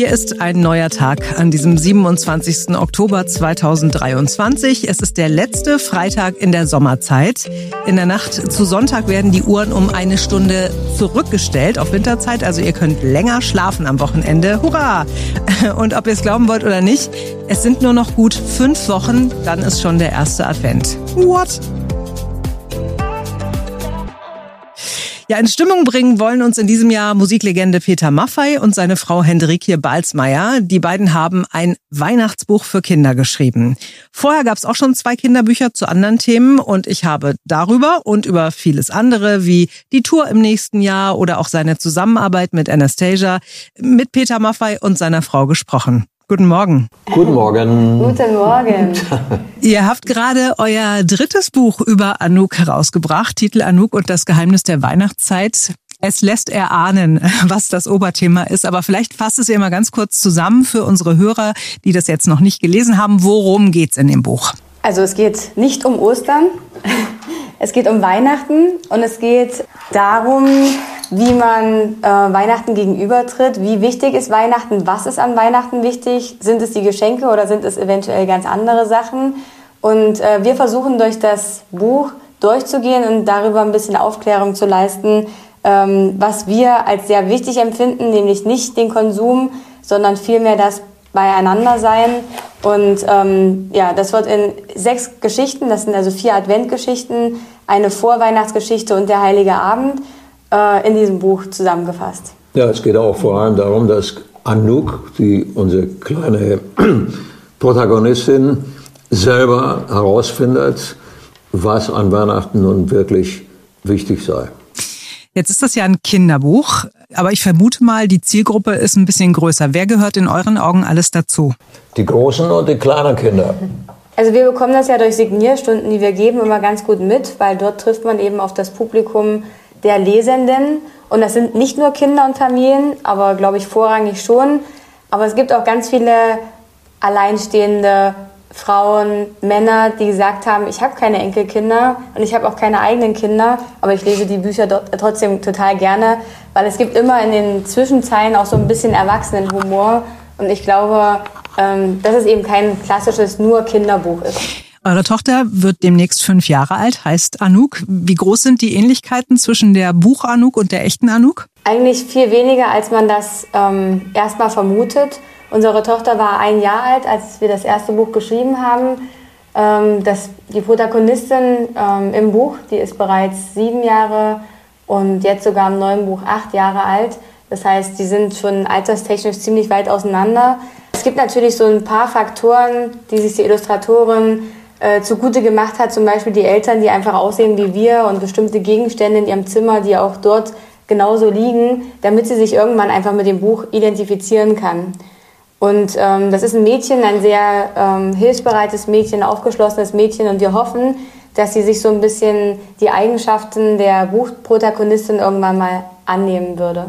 Hier ist ein neuer Tag an diesem 27. Oktober 2023. Es ist der letzte Freitag in der Sommerzeit. In der Nacht zu Sonntag werden die Uhren um eine Stunde zurückgestellt auf Winterzeit. Also ihr könnt länger schlafen am Wochenende. Hurra! Und ob ihr es glauben wollt oder nicht, es sind nur noch gut fünf Wochen, dann ist schon der erste Advent. What? Ja, in Stimmung bringen wollen uns in diesem Jahr Musiklegende Peter Maffei und seine Frau Hendrikje Balzmeier. Die beiden haben ein Weihnachtsbuch für Kinder geschrieben. Vorher gab es auch schon zwei Kinderbücher zu anderen Themen und ich habe darüber und über vieles andere wie die Tour im nächsten Jahr oder auch seine Zusammenarbeit mit Anastasia mit Peter Maffei und seiner Frau gesprochen. Guten Morgen. Guten Morgen. Guten Morgen. Ihr habt gerade euer drittes Buch über Anouk herausgebracht, Titel Anouk und das Geheimnis der Weihnachtszeit. Es lässt erahnen, was das Oberthema ist, aber vielleicht fasst es ihr mal ganz kurz zusammen für unsere Hörer, die das jetzt noch nicht gelesen haben. Worum geht's in dem Buch? Also es geht nicht um Ostern, es geht um Weihnachten und es geht darum, wie man äh, Weihnachten gegenübertritt. Wie wichtig ist Weihnachten? Was ist an Weihnachten wichtig? Sind es die Geschenke oder sind es eventuell ganz andere Sachen? Und äh, wir versuchen durch das Buch durchzugehen und darüber ein bisschen Aufklärung zu leisten, ähm, was wir als sehr wichtig empfinden, nämlich nicht den Konsum, sondern vielmehr das Beieinander sein. Und ähm, ja, das wird in sechs Geschichten, das sind also vier Adventgeschichten, eine Vorweihnachtsgeschichte und der Heilige Abend äh, in diesem Buch zusammengefasst. Ja, es geht auch vor allem darum, dass Anouk, die unsere kleine Protagonistin, selber herausfindet, was an Weihnachten nun wirklich wichtig sei. Jetzt ist das ja ein Kinderbuch, aber ich vermute mal, die Zielgruppe ist ein bisschen größer. Wer gehört in euren Augen alles dazu? Die großen und die kleinen Kinder. Also wir bekommen das ja durch Signierstunden, die wir geben, immer ganz gut mit, weil dort trifft man eben auf das Publikum der Lesenden. Und das sind nicht nur Kinder und Familien, aber glaube ich vorrangig schon. Aber es gibt auch ganz viele alleinstehende Frauen, Männer, die gesagt haben, ich habe keine Enkelkinder und ich habe auch keine eigenen Kinder, aber ich lese die Bücher trotzdem total gerne, weil es gibt immer in den Zwischenzeilen auch so ein bisschen Erwachsenenhumor und ich glaube, ähm, dass es eben kein klassisches nur Kinderbuch ist. Eure Tochter wird demnächst fünf Jahre alt, heißt Anouk. Wie groß sind die Ähnlichkeiten zwischen der Buch Anouk und der echten Anouk? Eigentlich viel weniger, als man das ähm, erstmal vermutet. Unsere Tochter war ein Jahr alt, als wir das erste Buch geschrieben haben. Ähm, das, die Protagonistin ähm, im Buch, die ist bereits sieben Jahre und jetzt sogar im neuen Buch acht Jahre alt. Das heißt, die sind schon alterstechnisch ziemlich weit auseinander. Es gibt natürlich so ein paar Faktoren, die sich die Illustratorin äh, zugute gemacht hat, zum Beispiel die Eltern, die einfach aussehen wie wir und bestimmte Gegenstände in ihrem Zimmer, die auch dort genauso liegen, damit sie sich irgendwann einfach mit dem Buch identifizieren kann. Und ähm, das ist ein Mädchen, ein sehr ähm, hilfsbereites Mädchen, aufgeschlossenes Mädchen und wir hoffen, dass sie sich so ein bisschen die Eigenschaften der Buchprotagonistin irgendwann mal annehmen würde.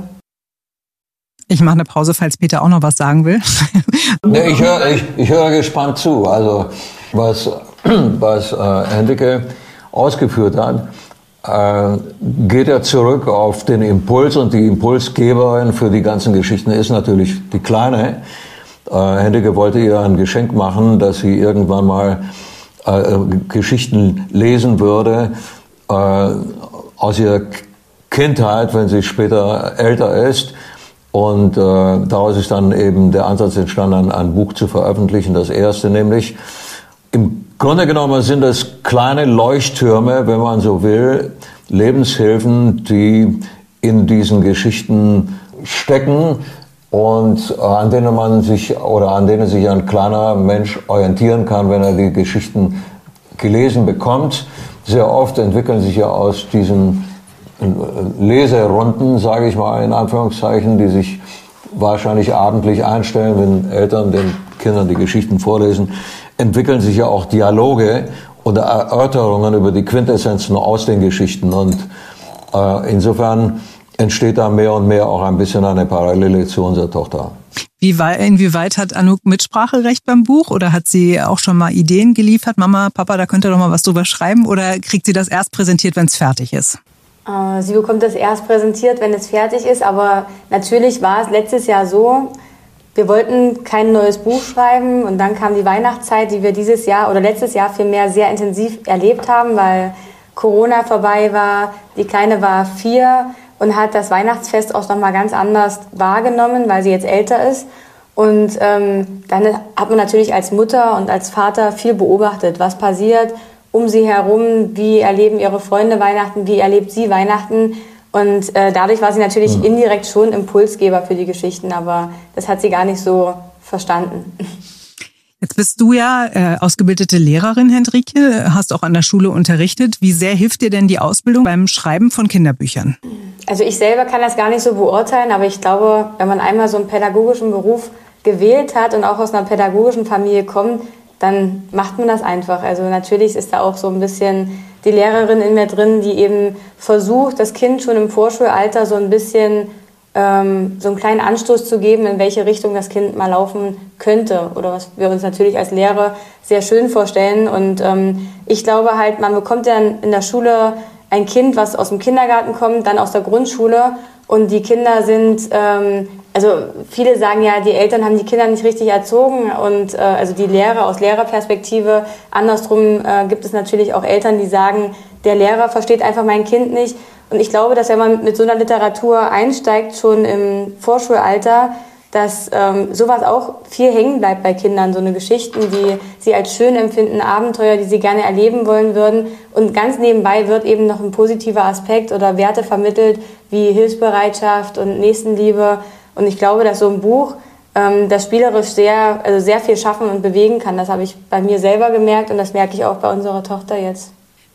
Ich mache eine Pause, falls Peter auch noch was sagen will. nee, ich höre ich, ich hör gespannt zu. Also was was äh, Hendricke ausgeführt hat, äh, geht er zurück auf den Impuls und die Impulsgeberin für die ganzen Geschichten ist natürlich die Kleine. Äh, Hendricke wollte ihr ein Geschenk machen, dass sie irgendwann mal äh, Geschichten lesen würde äh, aus ihrer Kindheit, wenn sie später älter ist. Und äh, daraus ist dann eben der Ansatz entstanden, ein, ein Buch zu veröffentlichen. Das erste nämlich im Grunde genommen sind es kleine Leuchttürme, wenn man so will, Lebenshilfen, die in diesen Geschichten stecken und äh, an denen man sich oder an denen sich ein kleiner Mensch orientieren kann, wenn er die Geschichten gelesen bekommt. Sehr oft entwickeln sich ja aus diesen äh, Leserunden, sage ich mal in Anführungszeichen, die sich wahrscheinlich abendlich einstellen, wenn Eltern den Kindern die Geschichten vorlesen, entwickeln sich ja auch Dialoge oder Erörterungen über die Quintessenzen aus den Geschichten. Und äh, insofern entsteht da mehr und mehr auch ein bisschen eine Parallele zu unserer Tochter. Wie, inwieweit hat Anouk Mitspracherecht beim Buch oder hat sie auch schon mal Ideen geliefert? Mama, Papa, da könnt ihr doch mal was drüber schreiben oder kriegt sie das erst präsentiert, wenn es fertig ist? Äh, sie bekommt das erst präsentiert, wenn es fertig ist, aber natürlich war es letztes Jahr so, wir wollten kein neues Buch schreiben und dann kam die Weihnachtszeit, die wir dieses Jahr oder letztes Jahr vielmehr sehr intensiv erlebt haben, weil Corona vorbei war. Die Kleine war vier und hat das Weihnachtsfest auch nochmal ganz anders wahrgenommen, weil sie jetzt älter ist. Und ähm, dann hat man natürlich als Mutter und als Vater viel beobachtet, was passiert um sie herum, wie erleben ihre Freunde Weihnachten, wie erlebt sie Weihnachten. Und äh, dadurch war sie natürlich mhm. indirekt schon Impulsgeber für die Geschichten, aber das hat sie gar nicht so verstanden. Jetzt bist du ja äh, ausgebildete Lehrerin, Hendrike, hast auch an der Schule unterrichtet. Wie sehr hilft dir denn die Ausbildung beim Schreiben von Kinderbüchern? Also ich selber kann das gar nicht so beurteilen, aber ich glaube, wenn man einmal so einen pädagogischen Beruf gewählt hat und auch aus einer pädagogischen Familie kommt, dann macht man das einfach. Also natürlich ist da auch so ein bisschen die Lehrerin in mir drin, die eben versucht, das Kind schon im Vorschulalter so ein bisschen ähm, so einen kleinen Anstoß zu geben, in welche Richtung das Kind mal laufen könnte oder was wir uns natürlich als Lehrer sehr schön vorstellen. Und ähm, ich glaube halt, man bekommt ja in der Schule ein Kind, was aus dem Kindergarten kommt, dann aus der Grundschule und die Kinder sind, ähm, also viele sagen ja, die Eltern haben die Kinder nicht richtig erzogen und äh, also die Lehrer aus Lehrerperspektive. Andersrum äh, gibt es natürlich auch Eltern, die sagen, der Lehrer versteht einfach mein Kind nicht. Und ich glaube, dass wenn man mit so einer Literatur einsteigt, schon im Vorschulalter, dass ähm, sowas auch viel hängen bleibt bei Kindern, so eine Geschichten, die sie als schön empfinden, Abenteuer, die sie gerne erleben wollen würden. Und ganz nebenbei wird eben noch ein positiver Aspekt oder Werte vermittelt, wie Hilfsbereitschaft und Nächstenliebe. Und ich glaube, dass so ein Buch ähm, das spielerisch sehr, also sehr viel schaffen und bewegen kann. Das habe ich bei mir selber gemerkt und das merke ich auch bei unserer Tochter jetzt.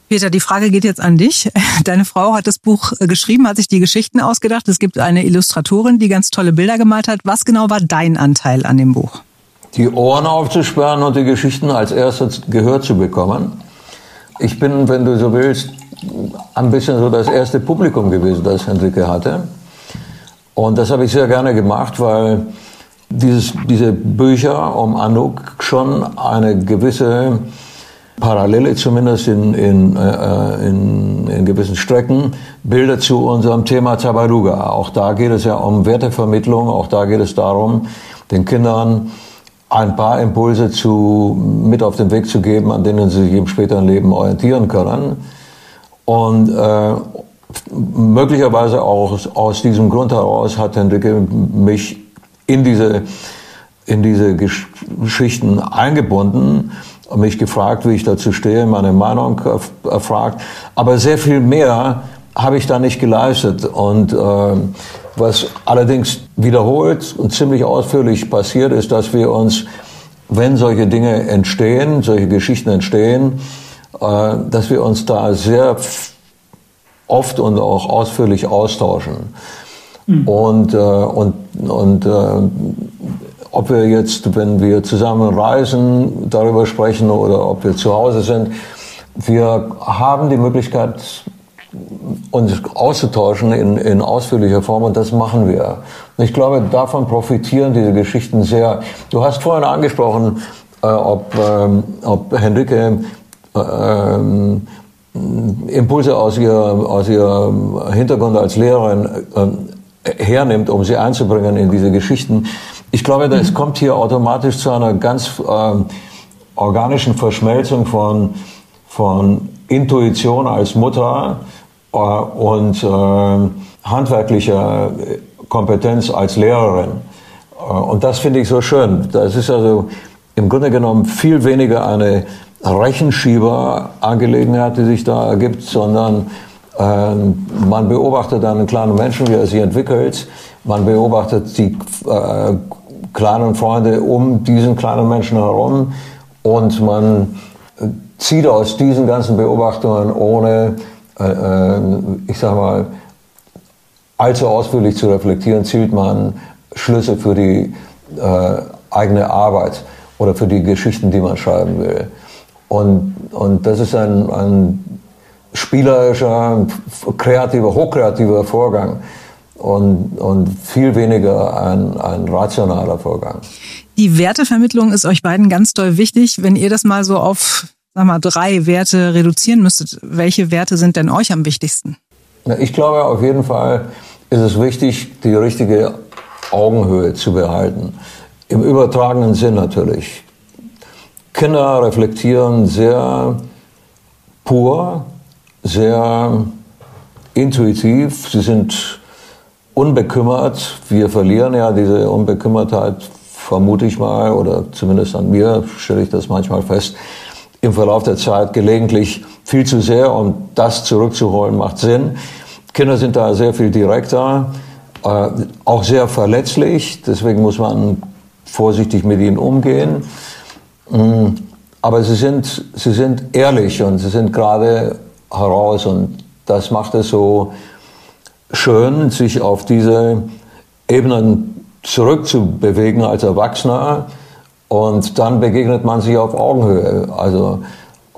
Peter, die Frage geht jetzt an dich. Deine Frau hat das Buch äh, geschrieben, hat sich die Geschichten ausgedacht. Es gibt eine Illustratorin, die ganz tolle Bilder gemalt hat. Was genau war dein Anteil an dem Buch? Die Ohren aufzusperren und die Geschichten als erstes gehört zu bekommen. Ich bin, wenn du so willst, ein bisschen so das erste Publikum gewesen, das Henrike hatte. Und das habe ich sehr gerne gemacht, weil dieses, diese Bücher um Anouk schon eine gewisse Parallele zumindest in, in, äh, in, in gewissen Strecken Bilder zu unserem Thema Tabaruga. Auch da geht es ja um Wertevermittlung, auch da geht es darum, den Kindern ein paar Impulse zu, mit auf den Weg zu geben, an denen sie sich im späteren Leben orientieren können. Und äh, möglicherweise auch aus diesem Grund heraus hat Hendrike mich in diese, in diese Geschichten eingebunden mich gefragt, wie ich dazu stehe, meine Meinung erfragt. Aber sehr viel mehr habe ich da nicht geleistet. Und äh, was allerdings wiederholt und ziemlich ausführlich passiert ist, dass wir uns, wenn solche Dinge entstehen, solche Geschichten entstehen, äh, dass wir uns da sehr oft und auch ausführlich austauschen. Mhm. Und, äh, und, und äh, ob wir jetzt, wenn wir zusammen reisen, darüber sprechen oder ob wir zu Hause sind, wir haben die Möglichkeit, uns auszutauschen in, in ausführlicher Form und das machen wir. Ich glaube, davon profitieren diese Geschichten sehr. Du hast vorhin angesprochen, äh, ob, ähm, ob Henrike äh, ähm, Impulse aus, ihr, aus ihrem Hintergrund als Lehrerin äh, hernimmt, um sie einzubringen in diese Geschichten. Ich glaube, es kommt hier automatisch zu einer ganz äh, organischen Verschmelzung von, von Intuition als Mutter äh, und äh, handwerklicher Kompetenz als Lehrerin. Äh, und das finde ich so schön. Das ist also im Grunde genommen viel weniger eine Rechenschieber-Angelegenheit, die sich da ergibt, sondern ähm, man beobachtet einen kleinen Menschen, wie er sich entwickelt. Man beobachtet die äh, kleinen Freunde um diesen kleinen Menschen herum und man äh, zieht aus diesen ganzen Beobachtungen ohne, äh, äh, ich sag mal, allzu ausführlich zu reflektieren, zielt man Schlüsse für die äh, eigene Arbeit oder für die Geschichten, die man schreiben will. Und, und das ist ein, ein spielerischer, kreativer, hochkreativer Vorgang und, und viel weniger ein, ein rationaler Vorgang. Die Wertevermittlung ist euch beiden ganz doll wichtig. Wenn ihr das mal so auf sag mal, drei Werte reduzieren müsstet, welche Werte sind denn euch am wichtigsten? Ich glaube, auf jeden Fall ist es wichtig, die richtige Augenhöhe zu behalten. im übertragenen Sinn natürlich. Kinder reflektieren sehr pur, sehr intuitiv, sie sind unbekümmert. Wir verlieren ja diese Unbekümmertheit, vermute ich mal, oder zumindest an mir stelle ich das manchmal fest, im Verlauf der Zeit gelegentlich viel zu sehr und das zurückzuholen macht Sinn. Kinder sind da sehr viel direkter, äh, auch sehr verletzlich, deswegen muss man vorsichtig mit ihnen umgehen. Mm, aber sie sind, sie sind ehrlich und sie sind gerade heraus und das macht es so schön, sich auf diese Ebenen zurückzubewegen als Erwachsener und dann begegnet man sich auf Augenhöhe. Also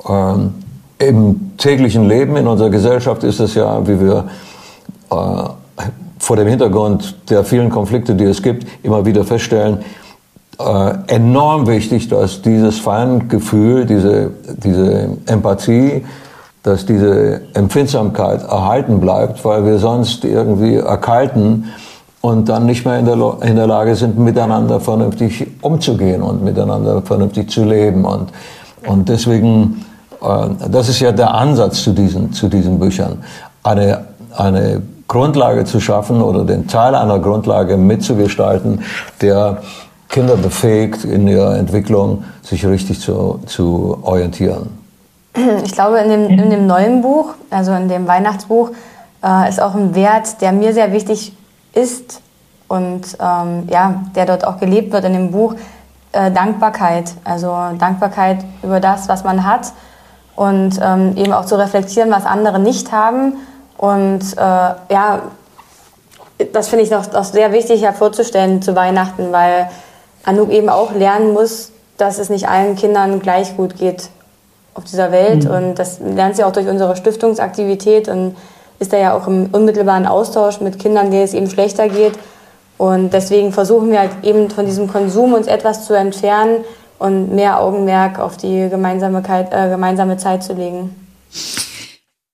ähm, im täglichen Leben in unserer Gesellschaft ist es ja, wie wir äh, vor dem Hintergrund der vielen Konflikte, die es gibt, immer wieder feststellen, äh, enorm wichtig, dass dieses Feingefühl, diese, diese Empathie, dass diese Empfindsamkeit erhalten bleibt, weil wir sonst irgendwie erkalten und dann nicht mehr in der, in der Lage sind, miteinander vernünftig umzugehen und miteinander vernünftig zu leben. Und, und deswegen, äh, das ist ja der Ansatz zu diesen, zu diesen Büchern, eine, eine Grundlage zu schaffen oder den Teil einer Grundlage mitzugestalten, der Kinder befähigt, in ihrer Entwicklung sich richtig zu, zu orientieren. Ich glaube, in dem, in dem neuen Buch, also in dem Weihnachtsbuch, äh, ist auch ein Wert, der mir sehr wichtig ist und ähm, ja, der dort auch gelebt wird in dem Buch, äh, Dankbarkeit. Also Dankbarkeit über das, was man hat und ähm, eben auch zu reflektieren, was andere nicht haben. Und äh, ja, das finde ich noch, noch sehr wichtig hervorzustellen zu Weihnachten, weil Anouk eben auch lernen muss, dass es nicht allen Kindern gleich gut geht auf dieser Welt. Mhm. Und das lernt sie auch durch unsere Stiftungsaktivität und ist da ja auch im unmittelbaren Austausch mit Kindern, denen es eben schlechter geht. Und deswegen versuchen wir halt eben von diesem Konsum uns etwas zu entfernen und mehr Augenmerk auf die Gemeinsamkeit, äh, gemeinsame Zeit zu legen.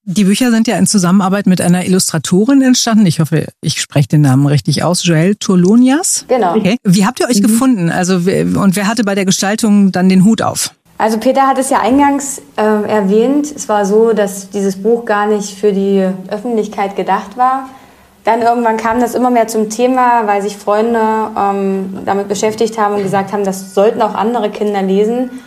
Die Bücher sind ja in Zusammenarbeit mit einer Illustratorin entstanden. Ich hoffe, ich spreche den Namen richtig aus. Joel Turlonias. Genau. Okay. Wie habt ihr euch mhm. gefunden? Also, und wer hatte bei der Gestaltung dann den Hut auf? Also Peter hat es ja eingangs äh, erwähnt. Es war so, dass dieses Buch gar nicht für die Öffentlichkeit gedacht war. Dann irgendwann kam das immer mehr zum Thema, weil sich Freunde ähm, damit beschäftigt haben und gesagt haben, das sollten auch andere Kinder lesen.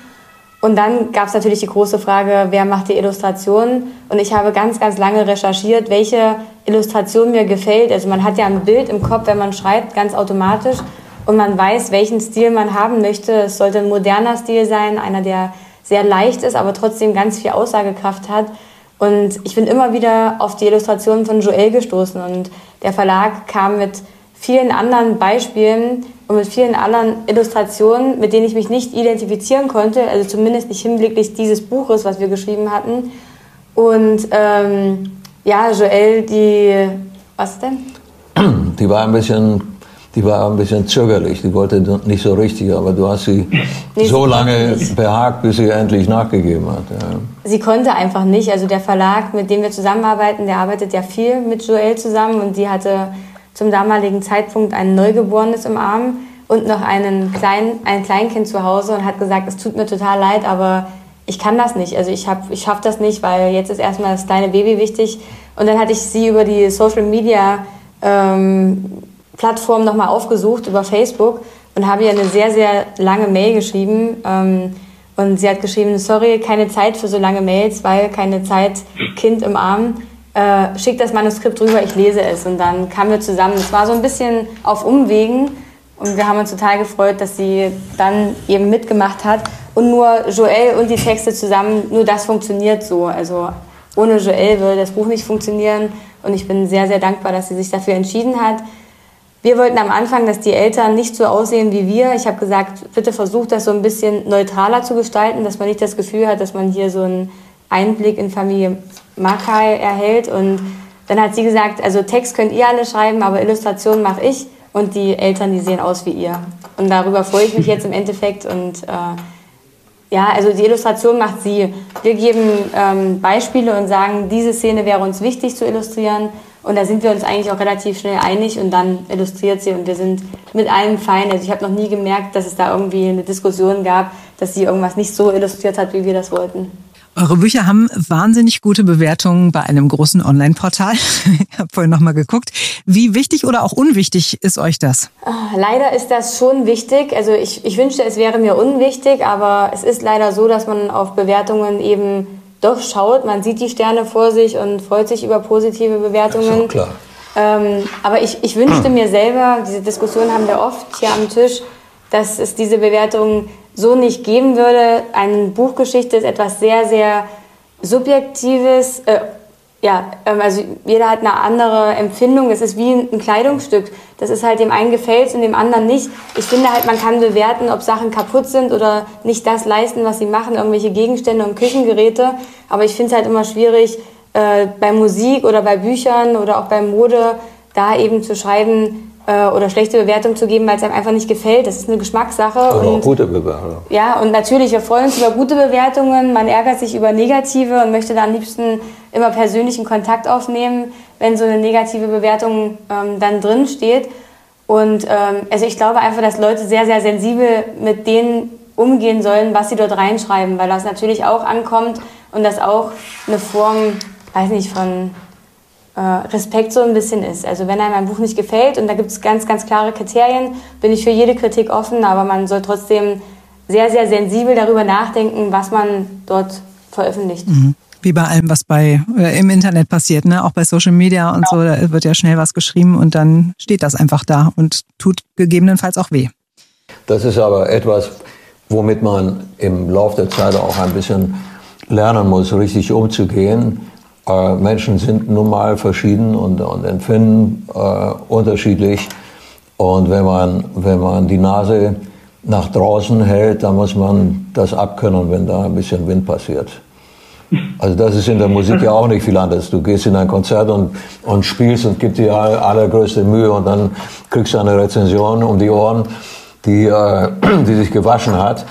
Und dann gab es natürlich die große Frage, wer macht die Illustration? Und ich habe ganz, ganz lange recherchiert, welche Illustration mir gefällt. Also man hat ja ein Bild im Kopf, wenn man schreibt, ganz automatisch und man weiß, welchen Stil man haben möchte. Es sollte ein moderner Stil sein, einer, der sehr leicht ist, aber trotzdem ganz viel Aussagekraft hat. Und ich bin immer wieder auf die Illustrationen von Joel gestoßen und der Verlag kam mit vielen anderen Beispielen und mit vielen anderen Illustrationen, mit denen ich mich nicht identifizieren konnte, also zumindest nicht hinblicklich dieses Buches, was wir geschrieben hatten. Und ähm, ja, Joel, die, was denn? Die war ein bisschen die war ein bisschen zögerlich, die wollte nicht so richtig, aber du hast sie nee, so sie lange behagt, bis sie endlich nachgegeben hat. Ja. Sie konnte einfach nicht. Also der Verlag, mit dem wir zusammenarbeiten, der arbeitet ja viel mit Joelle zusammen und die hatte zum damaligen Zeitpunkt ein Neugeborenes im Arm und noch einen kleinen, ein Kleinkind zu Hause und hat gesagt, es tut mir total leid, aber ich kann das nicht. Also ich, hab, ich schaffe das nicht, weil jetzt ist erstmal das kleine Baby wichtig. Und dann hatte ich sie über die Social Media ähm, Plattform nochmal aufgesucht über Facebook und habe ihr eine sehr, sehr lange Mail geschrieben. Ähm, und sie hat geschrieben, sorry, keine Zeit für so lange Mails, weil keine Zeit, Kind im Arm. Äh, schick das Manuskript rüber, ich lese es. Und dann kamen wir zusammen. Es war so ein bisschen auf Umwegen. Und wir haben uns total gefreut, dass sie dann eben mitgemacht hat. Und nur Joel und die Texte zusammen, nur das funktioniert so. Also ohne Joel würde das Buch nicht funktionieren. Und ich bin sehr, sehr dankbar, dass sie sich dafür entschieden hat. Wir wollten am Anfang, dass die Eltern nicht so aussehen wie wir. Ich habe gesagt, bitte versucht das so ein bisschen neutraler zu gestalten, dass man nicht das Gefühl hat, dass man hier so einen Einblick in Familie Makai erhält. Und dann hat sie gesagt, also Text könnt ihr alle schreiben, aber Illustration mache ich und die Eltern, die sehen aus wie ihr. Und darüber freue ich mich jetzt im Endeffekt. Und äh, ja, also die Illustration macht sie. Wir geben ähm, Beispiele und sagen, diese Szene wäre uns wichtig zu illustrieren. Und da sind wir uns eigentlich auch relativ schnell einig und dann illustriert sie und wir sind mit allem fein. Also ich habe noch nie gemerkt, dass es da irgendwie eine Diskussion gab, dass sie irgendwas nicht so illustriert hat, wie wir das wollten. Eure Bücher haben wahnsinnig gute Bewertungen bei einem großen Online-Portal. ich habe vorhin nochmal geguckt. Wie wichtig oder auch unwichtig ist euch das? Ah, leider ist das schon wichtig. Also ich, ich wünschte, es wäre mir unwichtig, aber es ist leider so, dass man auf Bewertungen eben doch schaut. Man sieht die Sterne vor sich und freut sich über positive Bewertungen. Ja, klar. Ähm, aber ich, ich wünschte mir selber, diese Diskussion haben wir oft hier am Tisch, dass es diese Bewertungen so nicht geben würde. Eine Buchgeschichte ist etwas sehr, sehr Subjektives. Äh, ja, ähm, also jeder hat eine andere Empfindung. Es ist wie ein Kleidungsstück. Das ist halt dem einen gefällt und dem anderen nicht. Ich finde halt, man kann bewerten, ob Sachen kaputt sind oder nicht das leisten, was sie machen, irgendwelche Gegenstände und Küchengeräte. Aber ich finde es halt immer schwierig, äh, bei Musik oder bei Büchern oder auch bei Mode da eben zu schreiben, äh, oder schlechte Bewertung zu geben, weil es einem einfach nicht gefällt. Das ist eine Geschmackssache. Oder und, auch gute Bewertungen. Ja, und natürlich, wir freuen uns über gute Bewertungen. Man ärgert sich über negative und möchte da am liebsten immer persönlichen Kontakt aufnehmen, wenn so eine negative Bewertung ähm, dann drin steht. Und ähm, also ich glaube einfach, dass Leute sehr, sehr sensibel mit denen umgehen sollen, was sie dort reinschreiben, weil das natürlich auch ankommt und das auch eine Form, weiß nicht, von äh, Respekt so ein bisschen ist. Also wenn einem ein Buch nicht gefällt und da gibt es ganz, ganz klare Kriterien, bin ich für jede Kritik offen, aber man soll trotzdem sehr, sehr sensibel darüber nachdenken, was man dort veröffentlicht. Mhm. Wie bei allem, was bei äh, im Internet passiert, ne? Auch bei Social Media und genau. so, da wird ja schnell was geschrieben und dann steht das einfach da und tut gegebenenfalls auch weh. Das ist aber etwas, womit man im Laufe der Zeit auch ein bisschen lernen muss, richtig umzugehen äh, Menschen sind nun mal verschieden und, und empfinden äh, unterschiedlich. Und wenn man, wenn man die Nase nach draußen hält, dann muss man das abkönnen, wenn da ein bisschen Wind passiert. Also das ist in der Musik ja auch nicht viel anders. Du gehst in ein Konzert und, und spielst und gibst dir allergrößte Mühe und dann kriegst du eine Rezension um die Ohren, die, äh, die sich gewaschen hat.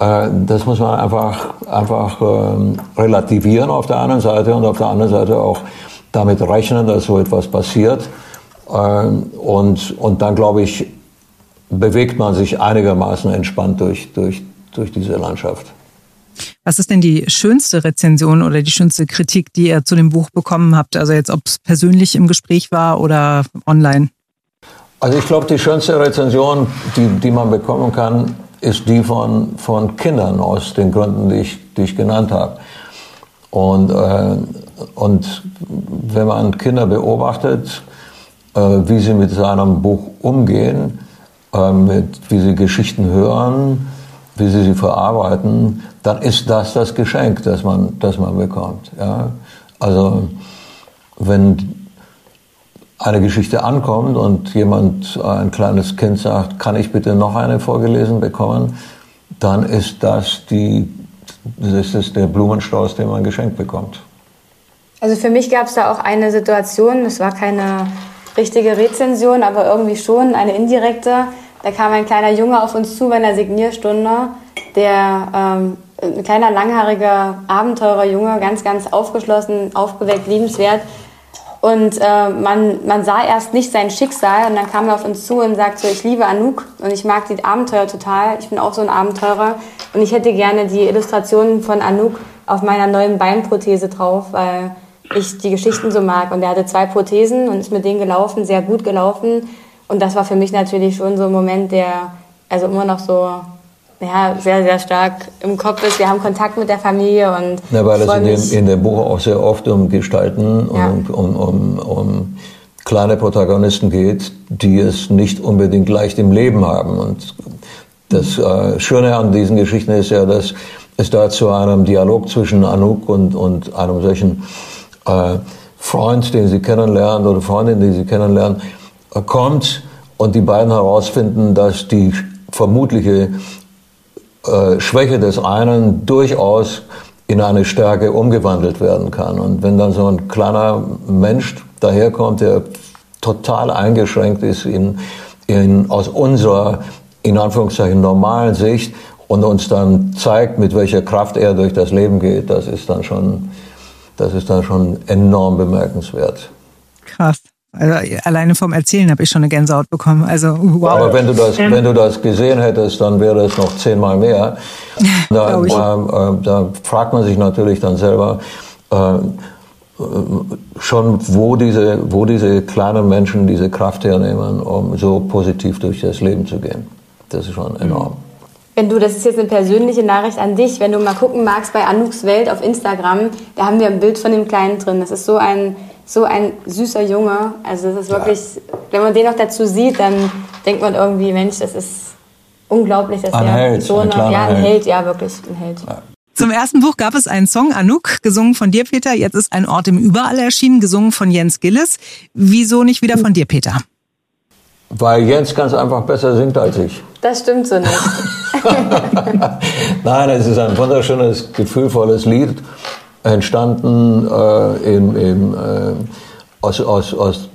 Äh, das muss man einfach, einfach ähm, relativieren auf der einen Seite und auf der anderen Seite auch damit rechnen, dass so etwas passiert. Ähm, und, und dann, glaube ich, bewegt man sich einigermaßen entspannt durch, durch, durch diese Landschaft. Was ist denn die schönste Rezension oder die schönste Kritik, die ihr zu dem Buch bekommen habt? Also jetzt, ob es persönlich im Gespräch war oder online? Also ich glaube, die schönste Rezension, die, die man bekommen kann, ist die von, von Kindern aus den Gründen, die ich, die ich genannt habe. Und, äh, und wenn man Kinder beobachtet, äh, wie sie mit seinem Buch umgehen, äh, mit, wie sie Geschichten hören, wie sie sie verarbeiten, dann ist das das Geschenk, das man, das man bekommt. Ja? Also wenn eine Geschichte ankommt und jemand, ein kleines Kind sagt, kann ich bitte noch eine vorgelesen bekommen, dann ist das, die, das ist der Blumenstrauß, den man geschenkt bekommt. Also für mich gab es da auch eine Situation, es war keine richtige Rezension, aber irgendwie schon eine indirekte. Da kam ein kleiner Junge auf uns zu bei einer Signierstunde, der ähm, ein kleiner langhaariger Abenteurerjunge, ganz, ganz aufgeschlossen, aufgeweckt, liebenswert, und äh, man, man sah erst nicht sein Schicksal und dann kam er auf uns zu und sagte so, ich liebe Anouk und ich mag die Abenteuer total. Ich bin auch so ein Abenteurer und ich hätte gerne die Illustrationen von Anouk auf meiner neuen Beinprothese drauf, weil ich die Geschichten so mag. Und er hatte zwei Prothesen und ist mit denen gelaufen, sehr gut gelaufen. Und das war für mich natürlich schon so ein Moment, der also immer noch so ja, sehr, sehr stark im Kopf ist. Wir haben Kontakt mit der Familie und. Ja, weil es in dem, in dem Buch auch sehr oft um Gestalten ja. und um, um, um kleine Protagonisten geht, die es nicht unbedingt leicht im Leben haben. Und das äh, Schöne an diesen Geschichten ist ja, dass es da zu einem Dialog zwischen Anouk und, und einem solchen äh, Freund, den sie kennenlernen, oder Freundin, die sie kennenlernen, äh, kommt und die beiden herausfinden, dass die vermutliche äh, Schwäche des einen durchaus in eine Stärke umgewandelt werden kann. Und wenn dann so ein kleiner Mensch daherkommt, der total eingeschränkt ist in, in, aus unserer, in Anführungszeichen, normalen Sicht und uns dann zeigt, mit welcher Kraft er durch das Leben geht, das ist dann schon, das ist dann schon enorm bemerkenswert. Krass. Also alleine vom Erzählen habe ich schon eine Gänsehaut bekommen. Also wow. Aber wenn du das, wenn du das gesehen hättest, dann wäre es noch zehnmal mehr. Da, da, äh, da, fragt man sich natürlich dann selber äh, schon, wo diese, wo diese kleinen Menschen diese Kraft hernehmen, um so positiv durch das Leben zu gehen. Das ist schon enorm. Wenn du, das ist jetzt eine persönliche Nachricht an dich, wenn du mal gucken magst bei Anuks Welt auf Instagram, da haben wir ein Bild von dem Kleinen drin. Das ist so ein, so ein süßer Junge. Also das ist wirklich, ja. wenn man den noch dazu sieht, dann denkt man irgendwie, Mensch, das ist unglaublich, dass ein der so ein eine, ja, ein Held. Held, ja, wirklich ein Held. Ja. Zum ersten Buch gab es einen Song, Anouk, gesungen von dir, Peter. Jetzt ist ein Ort im Überall erschienen, gesungen von Jens Gillis. Wieso nicht wieder von dir, Peter? Weil Jens ganz einfach besser singt als ich. Das stimmt so nicht. Nein, es ist ein wunderschönes, gefühlvolles Lied, entstanden äh, in, in, äh, aus, aus, aus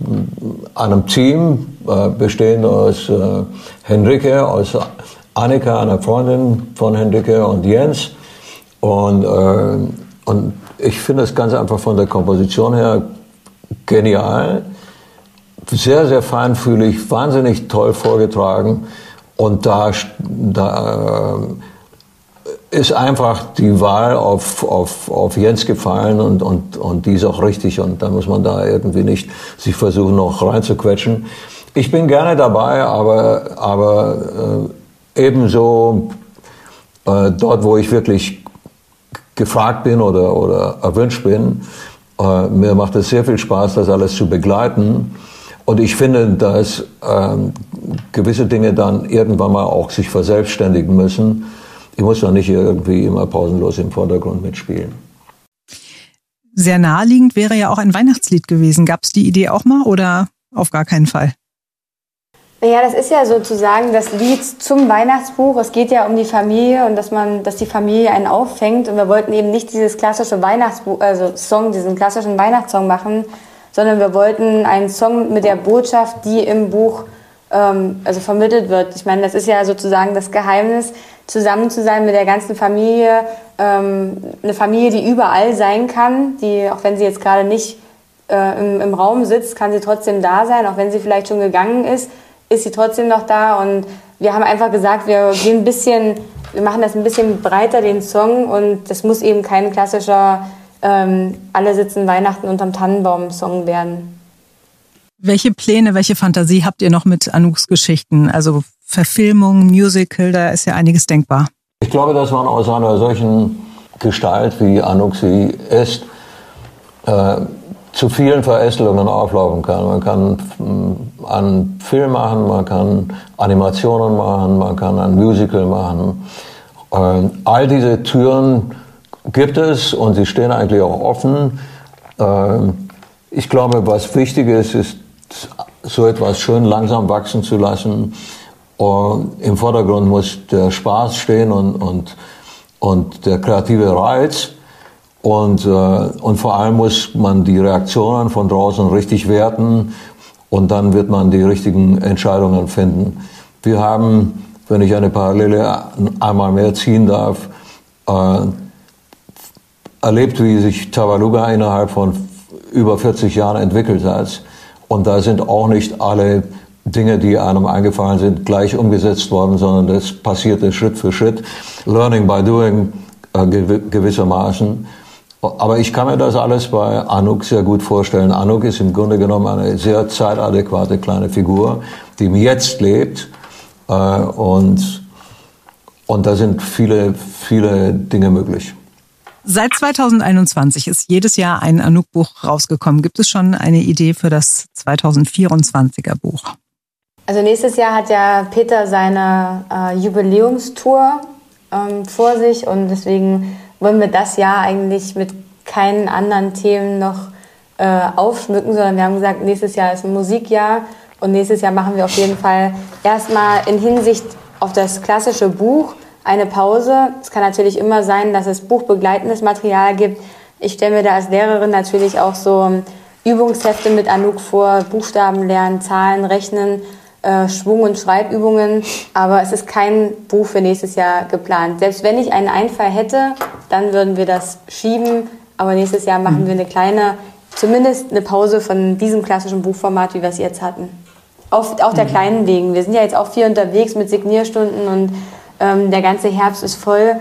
einem Team, äh, bestehend aus äh, Henrike, aus Annika, einer Freundin von Henrike und Jens. Und, äh, und ich finde es ganz einfach von der Komposition her genial sehr, sehr feinfühlig, wahnsinnig toll vorgetragen. Und da, da äh, ist einfach die Wahl auf, auf, auf Jens gefallen und, und, und die ist auch richtig. Und da muss man da irgendwie nicht sich versuchen, noch reinzuquetschen. Ich bin gerne dabei, aber, aber äh, ebenso äh, dort, wo ich wirklich gefragt bin oder, oder erwünscht bin, äh, mir macht es sehr viel Spaß, das alles zu begleiten. Und ich finde, dass ähm, gewisse Dinge dann irgendwann mal auch sich verselbstständigen müssen. Ich muss doch nicht irgendwie immer pausenlos im Vordergrund mitspielen. Sehr naheliegend wäre ja auch ein Weihnachtslied gewesen. Gab es die Idee auch mal oder auf gar keinen Fall? Ja, das ist ja sozusagen das Lied zum Weihnachtsbuch. Es geht ja um die Familie und dass man, dass die Familie einen auffängt. Und wir wollten eben nicht dieses klassische Weihnachtsbuch, also Song, diesen klassischen Weihnachtssong machen, sondern wir wollten einen Song mit der Botschaft, die im Buch ähm, also vermittelt wird. Ich meine, das ist ja sozusagen das Geheimnis, zusammen zu sein mit der ganzen Familie, ähm, eine Familie, die überall sein kann, die, auch wenn sie jetzt gerade nicht äh, im, im Raum sitzt, kann sie trotzdem da sein, auch wenn sie vielleicht schon gegangen ist, ist sie trotzdem noch da und wir haben einfach gesagt, wir gehen ein bisschen, wir machen das ein bisschen breiter, den Song und das muss eben kein klassischer ähm, alle sitzen Weihnachten unterm Tannenbaum-Song werden. Welche Pläne, welche Fantasie habt ihr noch mit Anuks Geschichten? Also Verfilmung, Musical, da ist ja einiges denkbar. Ich glaube, dass man aus einer solchen Gestalt, wie Anuk sie ist, äh, zu vielen Verästelungen auflaufen kann. Man kann äh, einen Film machen, man kann Animationen machen, man kann ein Musical machen. Äh, all diese Türen gibt es und sie stehen eigentlich auch offen. Ähm, ich glaube, was wichtig ist, ist, so etwas schön langsam wachsen zu lassen. Und Im Vordergrund muss der Spaß stehen und, und, und der kreative Reiz. Und, äh, und vor allem muss man die Reaktionen von draußen richtig werten und dann wird man die richtigen Entscheidungen finden. Wir haben, wenn ich eine Parallele einmal mehr ziehen darf, äh, erlebt, wie sich Tavaluga innerhalb von über 40 Jahren entwickelt hat. Und da sind auch nicht alle Dinge, die einem eingefallen sind, gleich umgesetzt worden, sondern das passierte Schritt für Schritt. Learning by doing äh, gewissermaßen. Aber ich kann mir das alles bei Anuk sehr gut vorstellen. Anuk ist im Grunde genommen eine sehr zeitadäquate kleine Figur, die im Jetzt lebt. Äh, und, und da sind viele, viele Dinge möglich. Seit 2021 ist jedes Jahr ein Anouk-Buch rausgekommen. Gibt es schon eine Idee für das 2024er Buch? Also nächstes Jahr hat ja Peter seine äh, Jubiläumstour ähm, vor sich und deswegen wollen wir das Jahr eigentlich mit keinen anderen Themen noch äh, aufschmücken, sondern wir haben gesagt, nächstes Jahr ist ein Musikjahr und nächstes Jahr machen wir auf jeden Fall erstmal in Hinsicht auf das klassische Buch eine Pause. Es kann natürlich immer sein, dass es buchbegleitendes Material gibt. Ich stelle mir da als Lehrerin natürlich auch so Übungshefte mit Anouk vor, Buchstaben lernen, Zahlen, Rechnen, äh, Schwung- und Schreibübungen. Aber es ist kein Buch für nächstes Jahr geplant. Selbst wenn ich einen Einfall hätte, dann würden wir das schieben. Aber nächstes Jahr machen wir eine kleine zumindest eine Pause von diesem klassischen Buchformat, wie wir es jetzt hatten. Auf, auch der mhm. kleinen Wegen. Wir sind ja jetzt auch viel unterwegs mit Signierstunden und ähm, der ganze Herbst ist voll.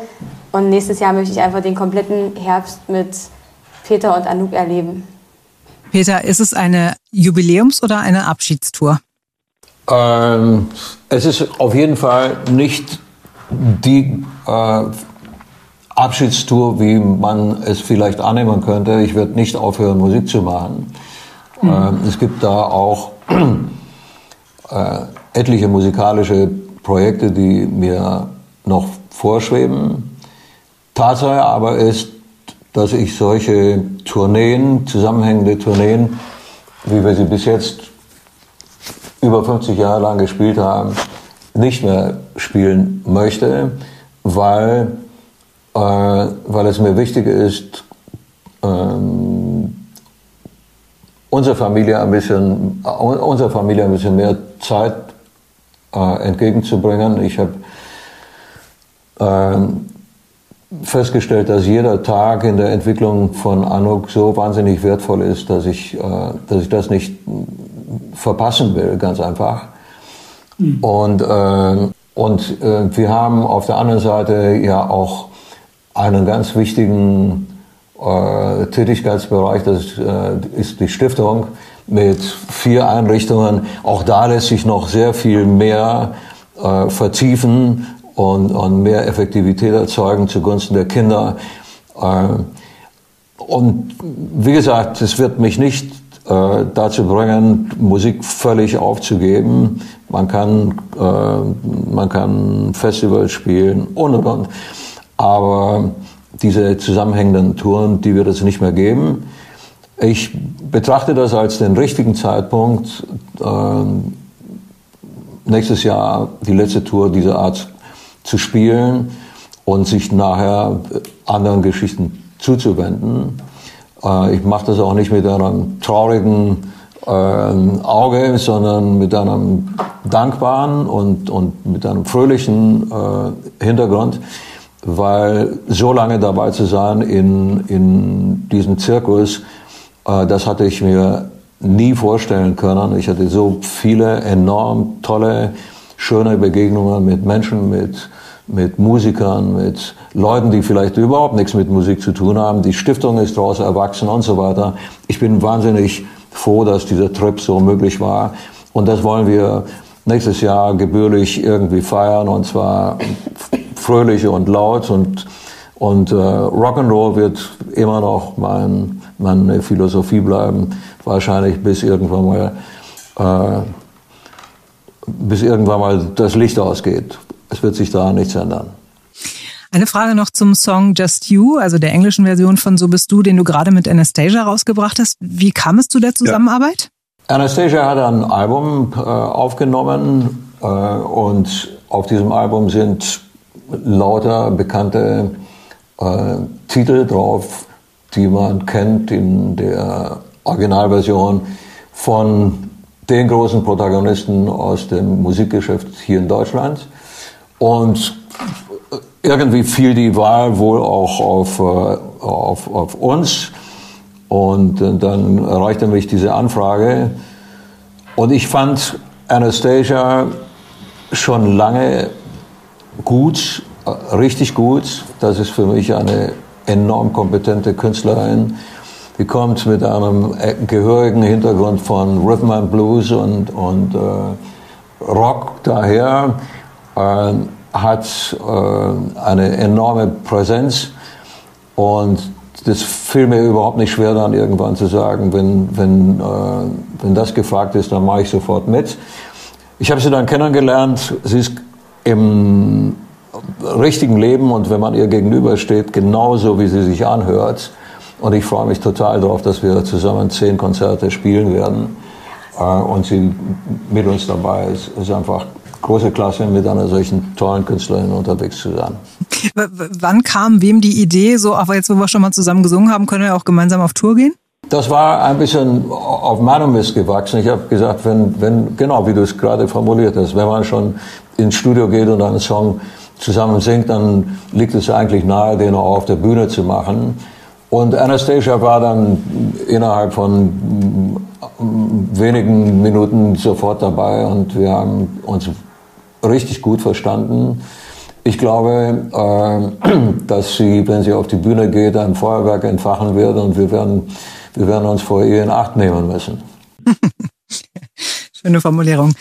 Und nächstes Jahr möchte ich einfach den kompletten Herbst mit Peter und Anouk erleben. Peter, ist es eine Jubiläums- oder eine Abschiedstour? Ähm, es ist auf jeden Fall nicht die äh, Abschiedstour, wie man es vielleicht annehmen könnte. Ich werde nicht aufhören, Musik zu machen. Mhm. Ähm, es gibt da auch äh, etliche musikalische Projekte, die mir noch vorschweben. Tatsache aber ist, dass ich solche Tourneen, zusammenhängende Tourneen, wie wir sie bis jetzt über 50 Jahre lang gespielt haben, nicht mehr spielen möchte, weil, äh, weil es mir wichtig ist, ähm, unserer Familie ein bisschen, unserer Familie ein bisschen mehr Zeit äh, entgegenzubringen. Ich habe äh, festgestellt, dass jeder Tag in der Entwicklung von Anuk so wahnsinnig wertvoll ist, dass ich, äh, dass ich das nicht verpassen will, ganz einfach. Mhm. Und, äh, und äh, wir haben auf der anderen Seite ja auch einen ganz wichtigen äh, Tätigkeitsbereich, das äh, ist die Stiftung mit vier Einrichtungen. Auch da lässt sich noch sehr viel mehr äh, vertiefen und, und mehr Effektivität erzeugen zugunsten der Kinder. Äh, und wie gesagt, es wird mich nicht äh, dazu bringen, Musik völlig aufzugeben. Man kann, äh, man kann Festivals spielen und und und. Aber diese zusammenhängenden Touren, die wird es nicht mehr geben. Ich betrachte das als den richtigen Zeitpunkt, äh, nächstes Jahr die letzte Tour dieser Art zu spielen und sich nachher anderen Geschichten zuzuwenden. Äh, ich mache das auch nicht mit einem traurigen äh, Auge, sondern mit einem dankbaren und, und mit einem fröhlichen äh, Hintergrund, weil so lange dabei zu sein in, in diesem Zirkus, äh, das hatte ich mir nie vorstellen können. Ich hatte so viele enorm tolle, schöne Begegnungen mit Menschen, mit mit Musikern, mit Leuten, die vielleicht überhaupt nichts mit Musik zu tun haben. Die Stiftung ist daraus erwachsen und so weiter. Ich bin wahnsinnig froh, dass dieser Trip so möglich war. Und das wollen wir nächstes Jahr gebührlich irgendwie feiern und zwar fröhlich und laut und und äh, Rock'n'Roll wird immer noch mein, meine Philosophie bleiben, wahrscheinlich bis irgendwann mal äh, bis irgendwann mal das Licht ausgeht es wird sich da nichts ändern. Eine Frage noch zum Song Just You, also der englischen Version von So bist du, den du gerade mit Anastasia rausgebracht hast. Wie kam es zu der Zusammenarbeit? Ja. Anastasia hat ein Album äh, aufgenommen äh, und auf diesem Album sind lauter bekannte äh, Titel drauf, die man kennt in der Originalversion von den großen Protagonisten aus dem Musikgeschäft hier in Deutschland. Und irgendwie fiel die Wahl wohl auch auf, äh, auf, auf uns. Und äh, dann erreichte mich diese Anfrage. Und ich fand Anastasia schon lange gut, äh, richtig gut. Das ist für mich eine enorm kompetente Künstlerin. Die kommt mit einem gehörigen Hintergrund von Rhythm and Blues und, und äh, Rock daher äh, hat äh, eine enorme Präsenz und das fiel mir überhaupt nicht schwer, dann irgendwann zu sagen, wenn, wenn, äh, wenn das gefragt ist, dann mache ich sofort mit. Ich habe sie dann kennengelernt. Sie ist im richtigen Leben und wenn man ihr gegenübersteht, genauso wie sie sich anhört. Und ich freue mich total darauf, dass wir zusammen zehn Konzerte spielen werden. Äh, und sie mit uns dabei ist, ist einfach große Klasse, mit einer solchen tollen Künstlerin unterwegs zu sein. W wann kam wem die Idee, so, aber jetzt, wo wir schon mal zusammen gesungen haben, können wir auch gemeinsam auf Tour gehen? Das war ein bisschen auf meinem Mist gewachsen. Ich habe gesagt, wenn, wenn, genau wie du es gerade formuliert hast, wenn man schon ins Studio geht und einen Song zusammen singt, dann liegt es eigentlich nahe, den auch auf der Bühne zu machen. Und Anastasia war dann innerhalb von wenigen Minuten sofort dabei und wir haben uns richtig gut verstanden. Ich glaube, äh, dass sie, wenn sie auf die Bühne geht, ein Feuerwerk entfachen wird und wir werden, wir werden uns vor ihr in Acht nehmen müssen. Schöne Formulierung.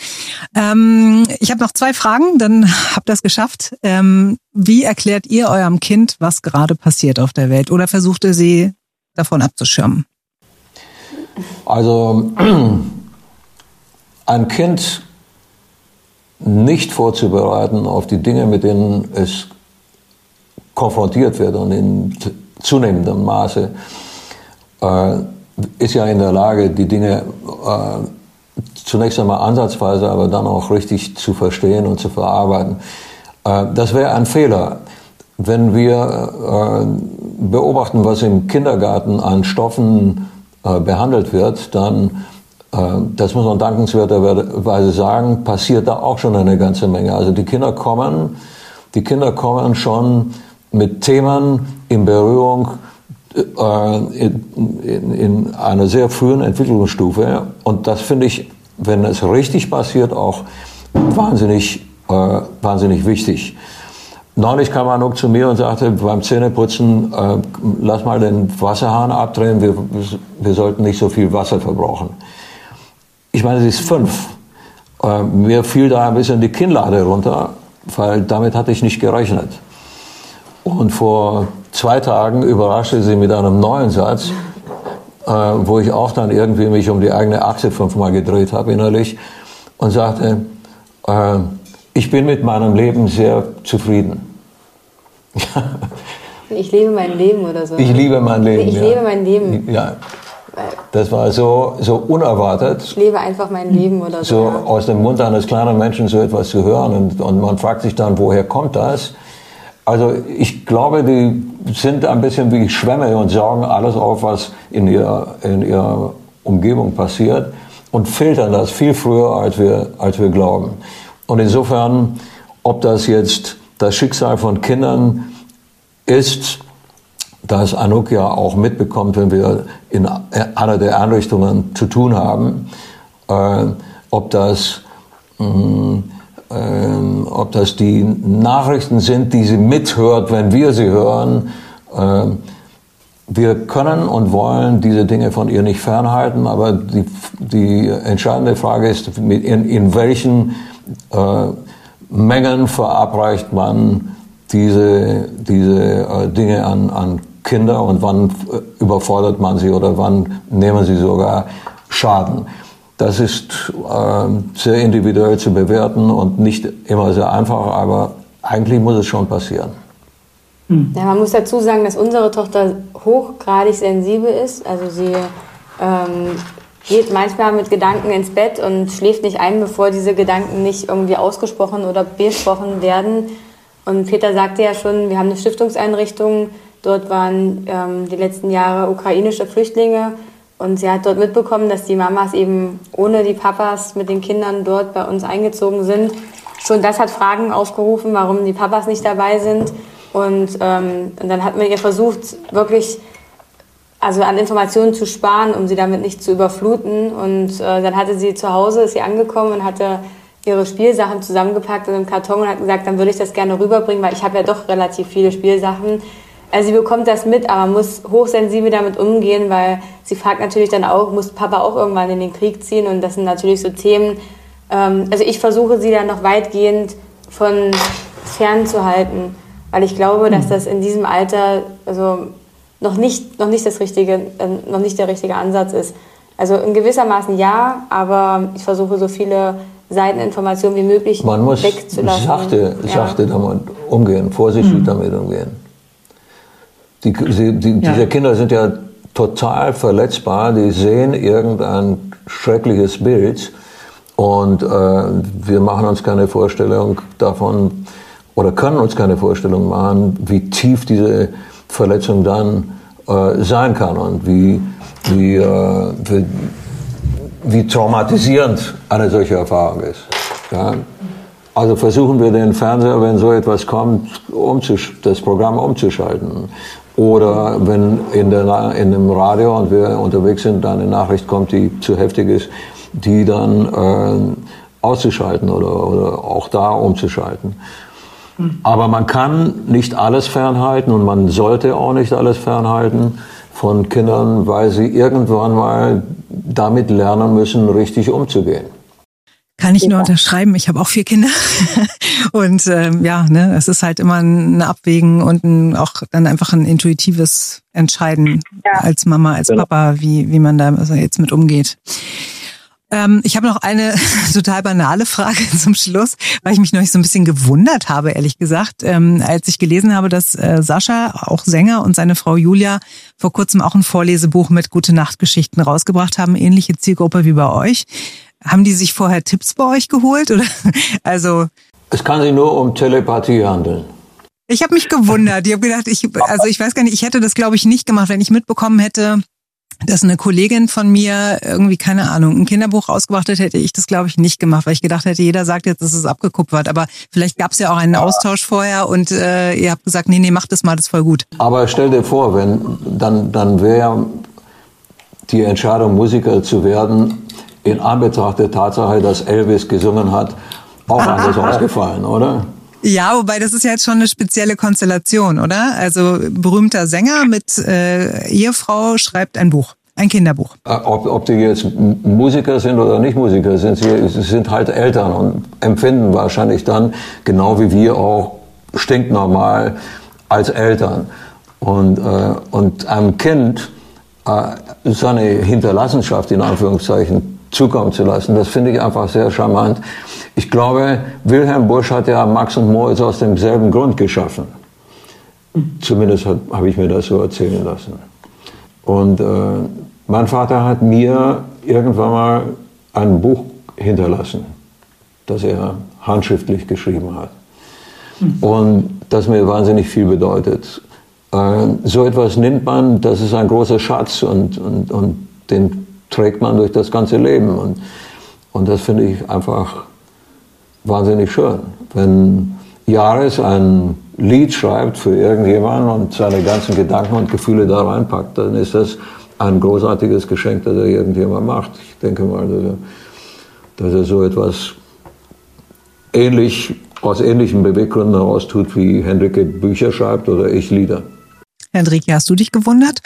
Ähm, ich habe noch zwei Fragen, dann habt ihr es geschafft. Ähm, wie erklärt ihr eurem Kind, was gerade passiert auf der Welt? Oder versucht ihr sie davon abzuschirmen? Also ein Kind nicht vorzubereiten auf die Dinge, mit denen es konfrontiert wird und in zunehmendem Maße äh, ist ja in der Lage, die Dinge äh, zunächst einmal ansatzweise, aber dann auch richtig zu verstehen und zu verarbeiten. Äh, das wäre ein Fehler, wenn wir äh, beobachten, was im Kindergarten an Stoffen äh, behandelt wird, dann das muss man dankenswerterweise sagen, passiert da auch schon eine ganze Menge. Also die Kinder kommen, die Kinder kommen schon mit Themen in Berührung äh, in, in, in einer sehr frühen Entwicklungsstufe. Und das finde ich, wenn es richtig passiert, auch wahnsinnig, äh, wahnsinnig wichtig. Neulich kam Anouk zu mir und sagte beim Zähneputzen, äh, lass mal den Wasserhahn abdrehen, wir, wir sollten nicht so viel Wasser verbrauchen. Ich meine, sie ist fünf. Äh, mir fiel da ein bisschen die Kinnlade runter, weil damit hatte ich nicht gerechnet. Und vor zwei Tagen überraschte sie mit einem neuen Satz, äh, wo ich auch dann irgendwie mich um die eigene Achse fünfmal gedreht habe innerlich und sagte, äh, ich bin mit meinem Leben sehr zufrieden. ich lebe mein Leben oder so. Ich liebe mein Leben. Ich ja. lebe mein Leben. Ja. Das war so, so unerwartet. Ich lebe einfach mein Leben oder so. So aus dem Mund eines kleinen Menschen so etwas zu hören und, und man fragt sich dann, woher kommt das? Also ich glaube, die sind ein bisschen wie Schwämme und saugen alles auf, was in ihrer, in ihrer Umgebung passiert und filtern das viel früher, als wir, als wir glauben. Und insofern, ob das jetzt das Schicksal von Kindern ist, dass Anouk ja auch mitbekommt, wenn wir in einer der Einrichtungen zu tun haben, äh, ob das mh, mm, äh, ob das die Nachrichten sind, die sie mithört, wenn wir sie hören. Äh, wir können und wollen diese Dinge von ihr nicht fernhalten, aber die, die entscheidende Frage ist, in, in welchen äh, Mengen verabreicht man diese, diese äh, Dinge an, an Kinder und wann äh, überfordert man sie oder wann nehmen sie sogar Schaden. Das ist äh, sehr individuell zu bewerten und nicht immer sehr einfach, aber eigentlich muss es schon passieren. Hm. Ja, man muss dazu sagen, dass unsere Tochter hochgradig sensibel ist. Also sie ähm, geht manchmal mit Gedanken ins Bett und schläft nicht ein, bevor diese Gedanken nicht irgendwie ausgesprochen oder besprochen werden. Und Peter sagte ja schon, wir haben eine Stiftungseinrichtung, dort waren ähm, die letzten Jahre ukrainische Flüchtlinge und sie hat dort mitbekommen, dass die Mamas eben ohne die Papas mit den Kindern dort bei uns eingezogen sind. Schon das hat Fragen aufgerufen, warum die Papas nicht dabei sind. Und, ähm, und dann hat man ihr versucht, wirklich also an Informationen zu sparen, um sie damit nicht zu überfluten. Und äh, dann hatte sie zu Hause, ist sie angekommen und hatte ihre Spielsachen zusammengepackt in einem Karton und hat gesagt, dann würde ich das gerne rüberbringen, weil ich habe ja doch relativ viele Spielsachen. Also sie bekommt das mit, aber muss hochsensibel damit umgehen, weil sie fragt natürlich dann auch, muss Papa auch irgendwann in den Krieg ziehen? Und das sind natürlich so Themen. Ähm, also ich versuche sie dann noch weitgehend von fernzuhalten, weil ich glaube, dass hm. das in diesem Alter also noch nicht, noch nicht, das richtige, äh, noch nicht der richtige Ansatz ist. Also in gewissermaßen ja, aber ich versuche so viele Seiteninformationen wie möglich Man muss wegzulassen. Sachte, ja. sachte damit umgehen, vorsichtig mhm. damit umgehen. Die, die, die, ja. Diese Kinder sind ja total verletzbar, die sehen irgendein schreckliches Bild und äh, wir machen uns keine Vorstellung davon oder können uns keine Vorstellung machen, wie tief diese Verletzung dann äh, sein kann und wie, wie, äh, wie, wie, traumatisierend eine solche Erfahrung ist. Ja? Also versuchen wir den Fernseher, wenn so etwas kommt, das Programm umzuschalten. Oder wenn in, der, in dem Radio und wir unterwegs sind, dann eine Nachricht kommt, die zu heftig ist, die dann äh, auszuschalten oder, oder auch da umzuschalten. Aber man kann nicht alles fernhalten und man sollte auch nicht alles fernhalten von Kindern, weil sie irgendwann mal damit lernen müssen, richtig umzugehen. Kann ich nur unterschreiben. Ich habe auch vier Kinder. und ähm, ja, ne, es ist halt immer ein Abwägen und ein, auch dann einfach ein intuitives Entscheiden ja. als Mama, als genau. Papa, wie, wie man da jetzt mit umgeht. Ähm, ich habe noch eine total banale Frage zum Schluss, weil ich mich noch nicht so ein bisschen gewundert habe, ehrlich gesagt, ähm, als ich gelesen habe, dass äh, Sascha, auch Sänger, und seine Frau Julia vor kurzem auch ein Vorlesebuch mit Gute Nachtgeschichten rausgebracht haben, ähnliche Zielgruppe wie bei euch. Haben die sich vorher Tipps bei euch geholt oder also? Es kann sich nur um Telepathie handeln. Ich habe mich gewundert. Ich habe gedacht, ich also ich weiß gar nicht, ich hätte das glaube ich nicht gemacht, wenn ich mitbekommen hätte, dass eine Kollegin von mir irgendwie, keine Ahnung, ein Kinderbuch rausgebracht hat, hätte ich das, glaube ich, nicht gemacht, weil ich gedacht hätte, jeder sagt jetzt, das ist abgekupfert. Aber vielleicht gab es ja auch einen Austausch vorher und äh, ihr habt gesagt, nee, nee, mach das mal, das ist voll gut. Aber stell dir vor, wenn dann, dann wäre die Entscheidung, Musiker zu werden, in Anbetracht der Tatsache, dass Elvis gesungen hat, auch anders ausgefallen, oder? Ja, wobei das ist ja jetzt schon eine spezielle Konstellation, oder? Also berühmter Sänger mit äh, Ehefrau schreibt ein Buch. Ein Kinderbuch. Äh, ob, ob die jetzt Musiker sind oder nicht Musiker sind, sie, sie sind halt Eltern und empfinden wahrscheinlich dann, genau wie wir auch, stinknormal als Eltern. Und, äh, und einem Kind äh, seine Hinterlassenschaft in Anführungszeichen zukommen zu lassen, das finde ich einfach sehr charmant. Ich glaube, Wilhelm Busch hat ja Max und Moritz aus demselben Grund geschaffen. Zumindest habe ich mir das so erzählen lassen. Und äh, mein Vater hat mir irgendwann mal ein Buch hinterlassen, das er handschriftlich geschrieben hat. Und das mir wahnsinnig viel bedeutet. Äh, so etwas nimmt man, das ist ein großer Schatz und, und, und den trägt man durch das ganze Leben. Und, und das finde ich einfach wahnsinnig schön. Wenn Jahres ein Lied schreibt für irgendjemanden und seine ganzen Gedanken und Gefühle da reinpackt, dann ist das ein großartiges Geschenk, das er irgendjemand macht. Ich denke mal, dass er, dass er so etwas ähnlich, aus ähnlichen Beweggründen heraus tut, wie Henrike Bücher schreibt oder ich Lieder. Henrike, hast du dich gewundert?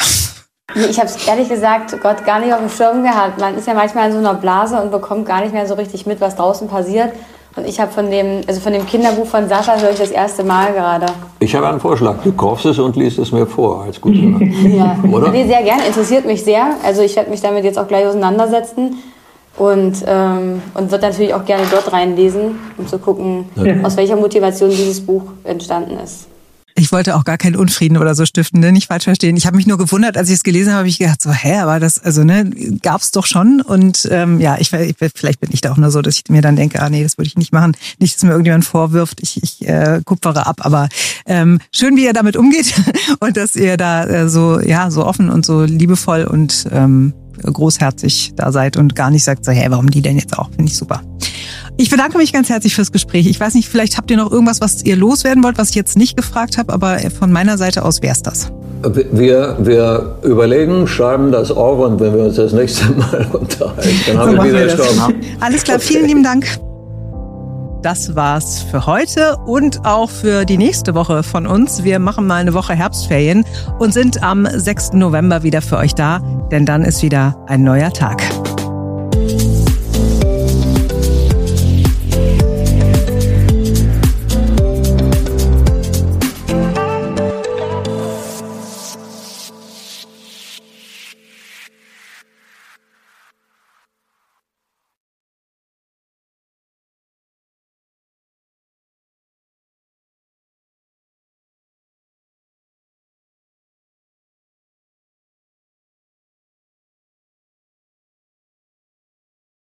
Ich habe es ehrlich gesagt Gott gar nicht auf dem Schirm gehabt. Man ist ja manchmal in so einer Blase und bekommt gar nicht mehr so richtig mit, was draußen passiert. Und ich habe von dem, also von dem Kinderbuch von Sascha höre ich das erste Mal gerade. Ich habe einen Vorschlag. Du kaufst es und liest es mir vor als gute Ja, oder? Nee, sehr gerne. Interessiert mich sehr. Also ich werde mich damit jetzt auch gleich auseinandersetzen und, ähm, und wird natürlich auch gerne dort reinlesen, um zu gucken, ja. aus welcher Motivation dieses Buch entstanden ist. Ich wollte auch gar keinen Unfrieden oder so stiften, ne? nicht falsch verstehen. Ich habe mich nur gewundert, als ich es gelesen habe, habe ich gedacht, so, hä, aber das, also ne, gab's doch schon. Und ähm, ja, ich, ich vielleicht bin ich da auch nur so, dass ich mir dann denke, ah nee, das würde ich nicht machen. Nicht, dass mir irgendjemand vorwirft, ich, ich äh, kupfere ab. Aber ähm, schön, wie ihr damit umgeht und dass ihr da äh, so, ja, so offen und so liebevoll und ähm, großherzig da seid und gar nicht sagt so, hä, warum die denn jetzt auch? Finde ich super. Ich bedanke mich ganz herzlich fürs Gespräch. Ich weiß nicht, vielleicht habt ihr noch irgendwas, was ihr loswerden wollt, was ich jetzt nicht gefragt habe, aber von meiner Seite aus wäre es das. Wir, wir überlegen, schreiben das auf und wenn wir uns das nächste Mal unterhalten, dann haben so wir wieder Stoff. Alles klar, vielen lieben Dank. Das war's für heute und auch für die nächste Woche von uns. Wir machen mal eine Woche Herbstferien und sind am 6. November wieder für euch da, denn dann ist wieder ein neuer Tag.